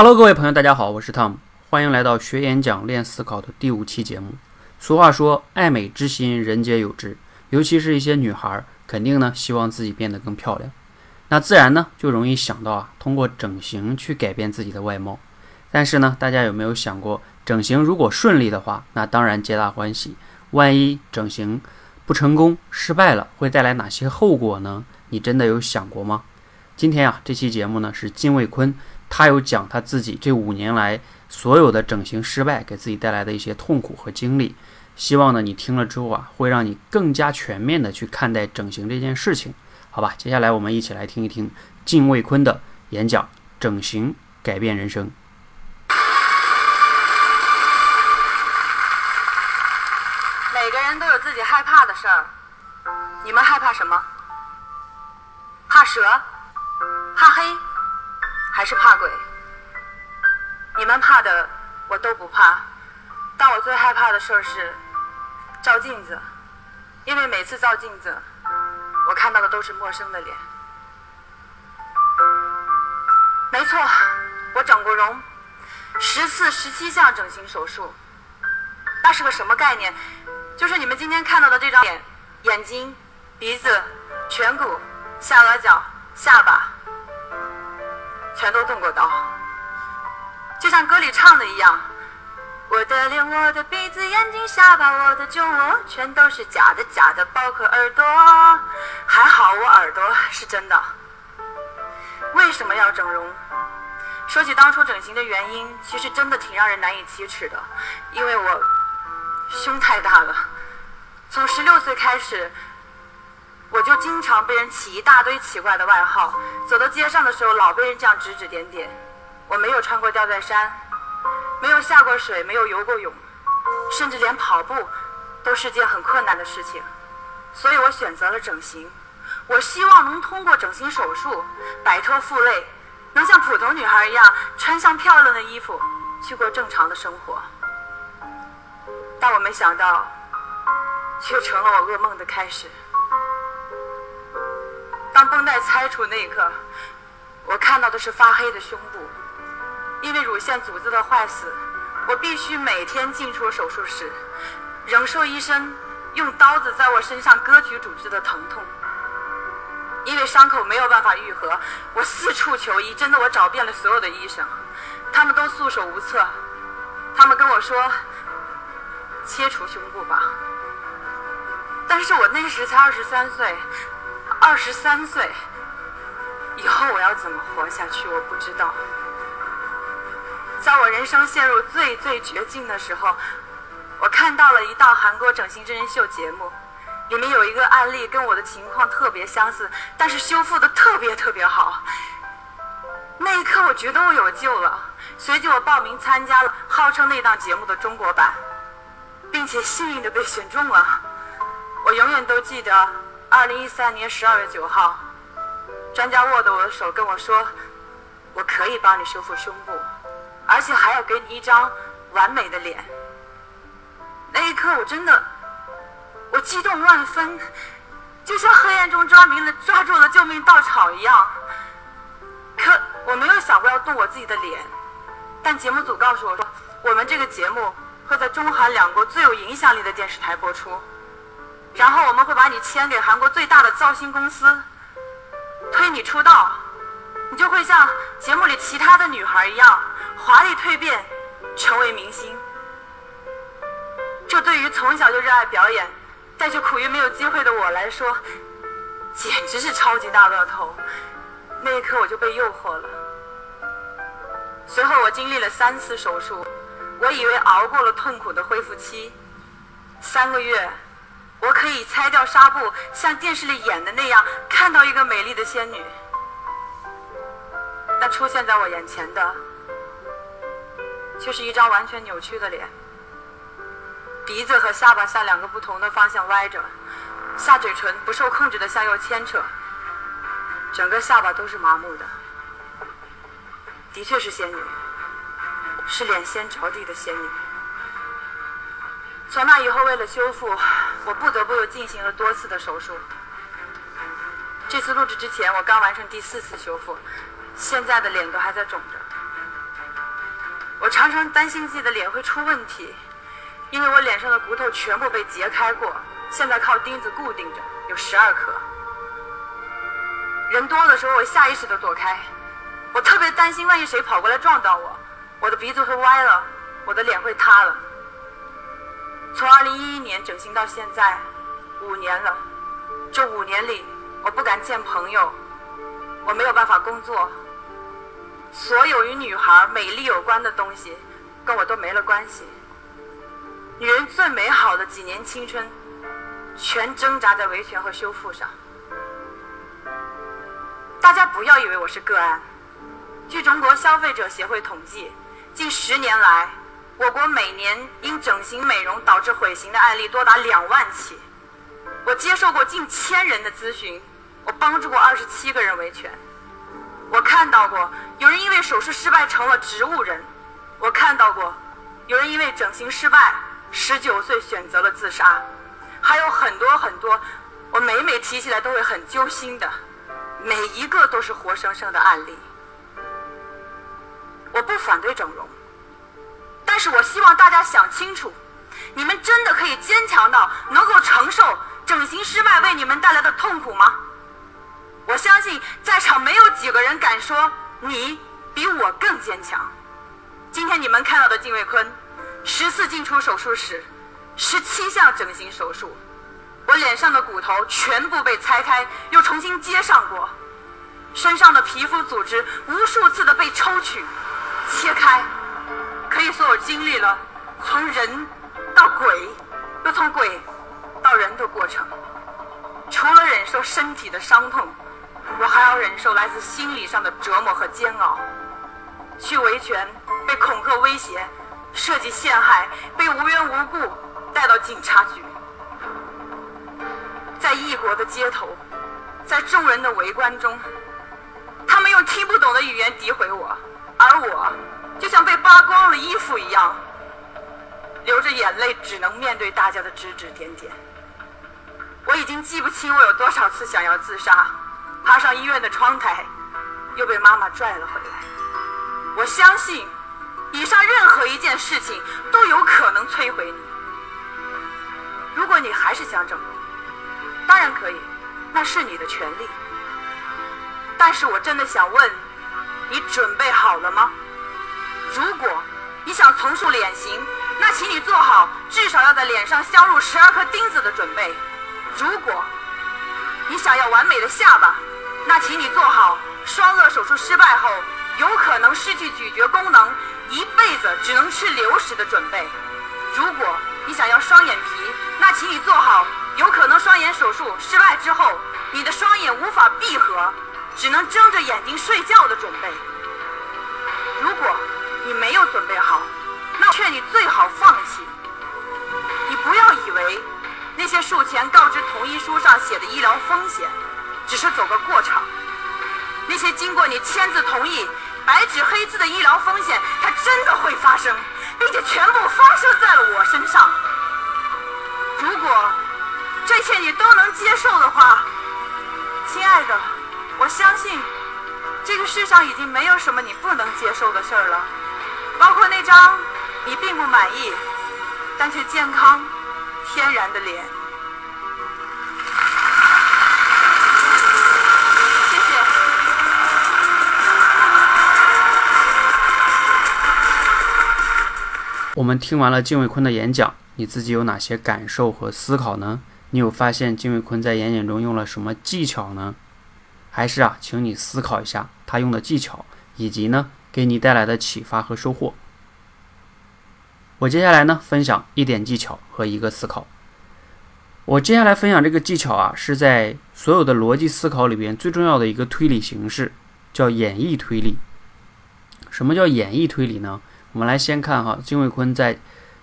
Hello，各位朋友，大家好，我是 Tom，欢迎来到学演讲练思考的第五期节目。俗话说，爱美之心，人皆有之，尤其是一些女孩，肯定呢希望自己变得更漂亮，那自然呢就容易想到啊，通过整形去改变自己的外貌。但是呢，大家有没有想过，整形如果顺利的话，那当然皆大欢喜。万一整形不成功、失败了，会带来哪些后果呢？你真的有想过吗？今天啊，这期节目呢是金卫坤。他有讲他自己这五年来所有的整形失败给自己带来的一些痛苦和经历，希望呢你听了之后啊，会让你更加全面的去看待整形这件事情，好吧？接下来我们一起来听一听靳卫坤的演讲《整形改变人生》。每个人都有自己害怕的事儿，你们害怕什么？怕蛇？怕黑？还是怕鬼？你们怕的我都不怕，但我最害怕的事是照镜子，因为每次照镜子，我看到的都是陌生的脸。没错，我整过容，十次十七项整形手术，那是个什么概念？就是你们今天看到的这张脸，眼睛、鼻子、颧骨、下颚角、下巴。全都动过刀，就像歌里唱的一样，我的脸、我的鼻子、眼睛、下巴、我的酒窝，全都是假的，假的，包括耳朵。还好我耳朵是真的。为什么要整容？说起当初整形的原因，其实真的挺让人难以启齿的，因为我胸太大了。从十六岁开始。我就经常被人起一大堆奇怪的外号，走到街上的时候老被人这样指指点点。我没有穿过吊带衫，没有下过水，没有游过泳，甚至连跑步都是件很困难的事情。所以我选择了整形。我希望能通过整形手术摆脱负累，能像普通女孩一样穿上漂亮的衣服，去过正常的生活。但我没想到，却成了我噩梦的开始。当绷带拆除那一刻，我看到的是发黑的胸部，因为乳腺组织的坏死，我必须每天进出手术室，忍受医生用刀子在我身上割取组织的疼痛。因为伤口没有办法愈合，我四处求医，真的我找遍了所有的医生，他们都束手无策。他们跟我说：“切除胸部吧。”但是我那时才二十三岁。二十三岁以后，我要怎么活下去？我不知道。在我人生陷入最最绝境的时候，我看到了一档韩国整形真人秀节目，里面有一个案例跟我的情况特别相似，但是修复的特别特别好。那一刻，我觉得我有救了。随即，我报名参加了号称那档节目的中国版，并且幸运的被选中了。我永远都记得。二零一三年十二月九号，专家握着我的手跟我说：“我可以帮你修复胸部，而且还要给你一张完美的脸。”那一刻，我真的，我激动万分，就像黑暗中抓明了抓住了救命稻草一样。可我没有想过要动我自己的脸，但节目组告诉我说，我们这个节目会在中韩两国最有影响力的电视台播出。然后我们会把你签给韩国最大的造星公司，推你出道，你就会像节目里其他的女孩一样华丽蜕变，成为明星。这对于从小就热爱表演，但却苦于没有机会的我来说，简直是超级大乐透。那一刻我就被诱惑了。随后我经历了三次手术，我以为熬过了痛苦的恢复期，三个月。我可以拆掉纱布，像电视里演的那样，看到一个美丽的仙女。但出现在我眼前的，却是一张完全扭曲的脸。鼻子和下巴向两个不同的方向歪着，下嘴唇不受控制的向右牵扯，整个下巴都是麻木的。的确是仙女，是脸先着地的仙女。从那以后，为了修复，我不得不进行了多次的手术。这次录制之前，我刚完成第四次修复，现在的脸都还在肿着。我常常担心自己的脸会出问题，因为我脸上的骨头全部被截开过，现在靠钉子固定着，有十二颗。人多的时候，我下意识的躲开，我特别担心，万一谁跑过来撞到我，我的鼻子会歪了，我的脸会塌了。从2011年整形到现在，五年了，这五年里，我不敢见朋友，我没有办法工作。所有与女孩美丽有关的东西，跟我都没了关系。女人最美好的几年青春，全挣扎在维权和修复上。大家不要以为我是个案。据中国消费者协会统计，近十年来，我国每年因整形美容导致毁形的案例多达两万起。我接受过近千人的咨询，我帮助过二十七个人维权。我看到过有人因为手术失败成了植物人，我看到过有人因为整形失败，十九岁选择了自杀，还有很多很多，我每每提起来都会很揪心的，每一个都是活生生的案例。我不反对整容，我希望大家想清楚，你们真的可以坚强到能够承受整形失败为你们带来的痛苦吗？我相信在场没有几个人敢说你比我更坚强。今天你们看到的金卫坤，十次进出手术室，十七项整形手术，我脸上的骨头全部被拆开又重新接上过，身上的皮肤组织无数次的被抽取、切开，可以说我经历了从人到鬼，又从鬼到人的过程。除了忍受身体的伤痛。我还要忍受来自心理上的折磨和煎熬，去维权被恐吓威胁，设计陷害，被无缘无故带到警察局，在异国的街头，在众人的围观中，他们用听不懂的语言诋毁我，而我就像被扒光了衣服一样，流着眼泪，只能面对大家的指指点点。我已经记不清我有多少次想要自杀。爬上医院的窗台，又被妈妈拽了回来。我相信，以上任何一件事情都有可能摧毁你。如果你还是想整容，当然可以，那是你的权利。但是我真的想问，你准备好了吗？如果你想重塑脸型，那请你做好至少要在脸上镶入十二颗钉子的准备。如果你想要完美的下巴，那请你做好双颚手术失败后有可能失去咀嚼功能，一辈子只能吃流食的准备。如果你想要双眼皮，那请你做好有可能双眼手术失败之后，你的双眼无法闭合，只能睁着眼睛睡觉的准备。如果你没有准备好，那我劝你最好放弃。你不要以为那些术前告知同意书上写的医疗风险。只是走个过场，那些经过你签字同意、白纸黑字的医疗风险，它真的会发生，并且全部发生在了我身上。如果这些你都能接受的话，亲爱的，我相信这个世上已经没有什么你不能接受的事儿了，包括那张你并不满意但却健康、天然的脸。谢谢我们听完了金伟坤的演讲，你自己有哪些感受和思考呢？你有发现金伟坤在演讲中用了什么技巧呢？还是啊，请你思考一下他用的技巧，以及呢给你带来的启发和收获。我接下来呢分享一点技巧和一个思考。我接下来分享这个技巧啊，是在所有的逻辑思考里边最重要的一个推理形式，叫演绎推理。什么叫演绎推理呢？我们来先看哈，金卫坤在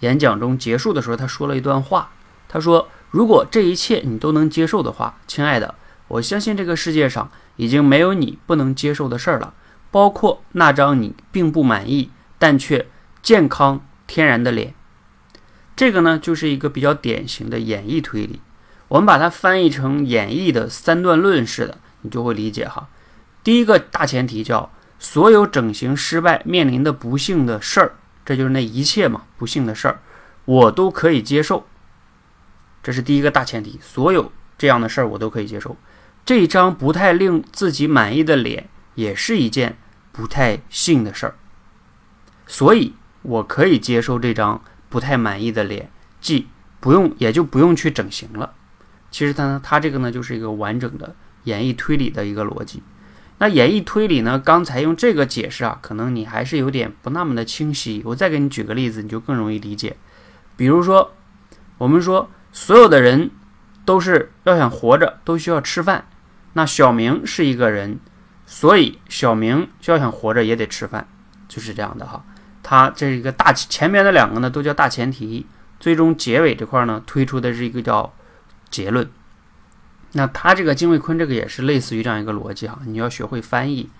演讲中结束的时候，他说了一段话。他说：“如果这一切你都能接受的话，亲爱的，我相信这个世界上已经没有你不能接受的事儿了，包括那张你并不满意但却健康天然的脸。”这个呢，就是一个比较典型的演绎推理。我们把它翻译成演绎的三段论式的，你就会理解哈。第一个大前提叫。所有整形失败面临的不幸的事儿，这就是那一切嘛，不幸的事儿，我都可以接受。这是第一个大前提，所有这样的事儿我都可以接受。这张不太令自己满意的脸，也是一件不太幸的事儿，所以我可以接受这张不太满意的脸，即不用也就不用去整形了。其实它呢，它这个呢就是一个完整的演绎推理的一个逻辑。那演绎推理呢，刚才用这个解释啊，可能你还是有点不那么的清晰。我再给你举个例子，你就更容易理解。比如说，我们说所有的人都是要想活着，都需要吃饭。那小明是一个人，所以小明要想活着也得吃饭，就是这样的哈。他这一个大前面的两个呢都叫大前提，最终结尾这块呢推出的是一个叫结论。那他这个金卫坤这个也是类似于这样一个逻辑哈，你要学会翻译。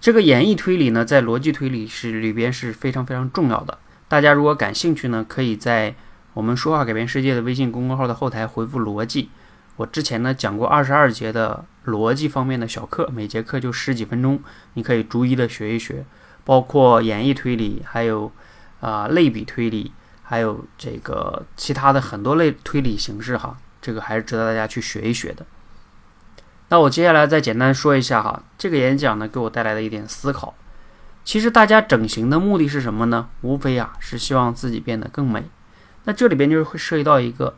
这个演绎推理呢，在逻辑推理是里边是非常非常重要的。大家如果感兴趣呢，可以在我们说话改变世界的微信公众号的后台回复“逻辑”。我之前呢讲过二十二节的逻辑方面的小课，每节课就十几分钟，你可以逐一的学一学，包括演绎推理，还有啊类比推理，还有这个其他的很多类推理形式哈，这个还是值得大家去学一学的。那我接下来再简单说一下哈，这个演讲呢给我带来的一点思考。其实大家整形的目的是什么呢？无非啊是希望自己变得更美。那这里边就是会涉及到一个。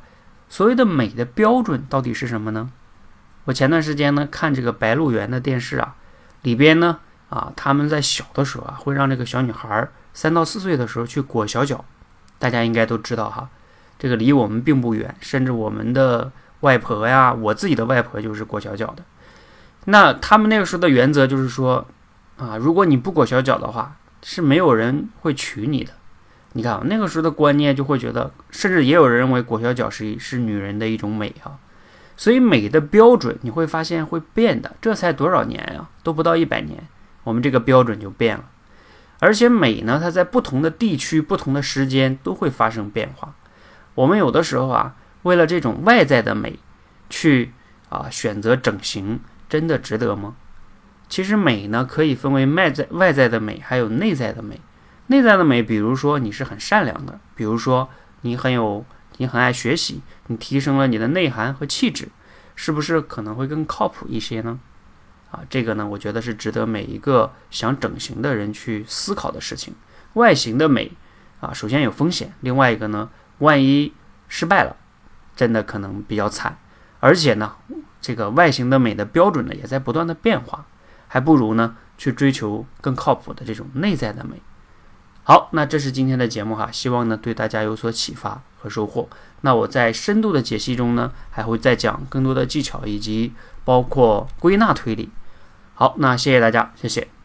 所谓的美的标准到底是什么呢？我前段时间呢看这个《白鹿原》的电视啊，里边呢啊他们在小的时候啊会让这个小女孩三到四岁的时候去裹小脚，大家应该都知道哈，这个离我们并不远，甚至我们的外婆呀，我自己的外婆就是裹小脚的。那他们那个时候的原则就是说啊，如果你不裹小脚的话，是没有人会娶你的。你看，那个时候的观念就会觉得，甚至也有人认为裹小脚是是女人的一种美哈，所以美的标准你会发现会变的。这才多少年呀，都不到一百年，我们这个标准就变了。而且美呢，它在不同的地区、不同的时间都会发生变化。我们有的时候啊，为了这种外在的美，去啊选择整形，真的值得吗？其实美呢，可以分为外在外在的美，还有内在的美。内在的美，比如说你是很善良的，比如说你很有，你很爱学习，你提升了你的内涵和气质，是不是可能会更靠谱一些呢？啊，这个呢，我觉得是值得每一个想整形的人去思考的事情。外形的美啊，首先有风险，另外一个呢，万一失败了，真的可能比较惨。而且呢，这个外形的美的标准呢，也在不断的变化，还不如呢去追求更靠谱的这种内在的美。好，那这是今天的节目哈，希望呢对大家有所启发和收获。那我在深度的解析中呢，还会再讲更多的技巧，以及包括归纳推理。好，那谢谢大家，谢谢。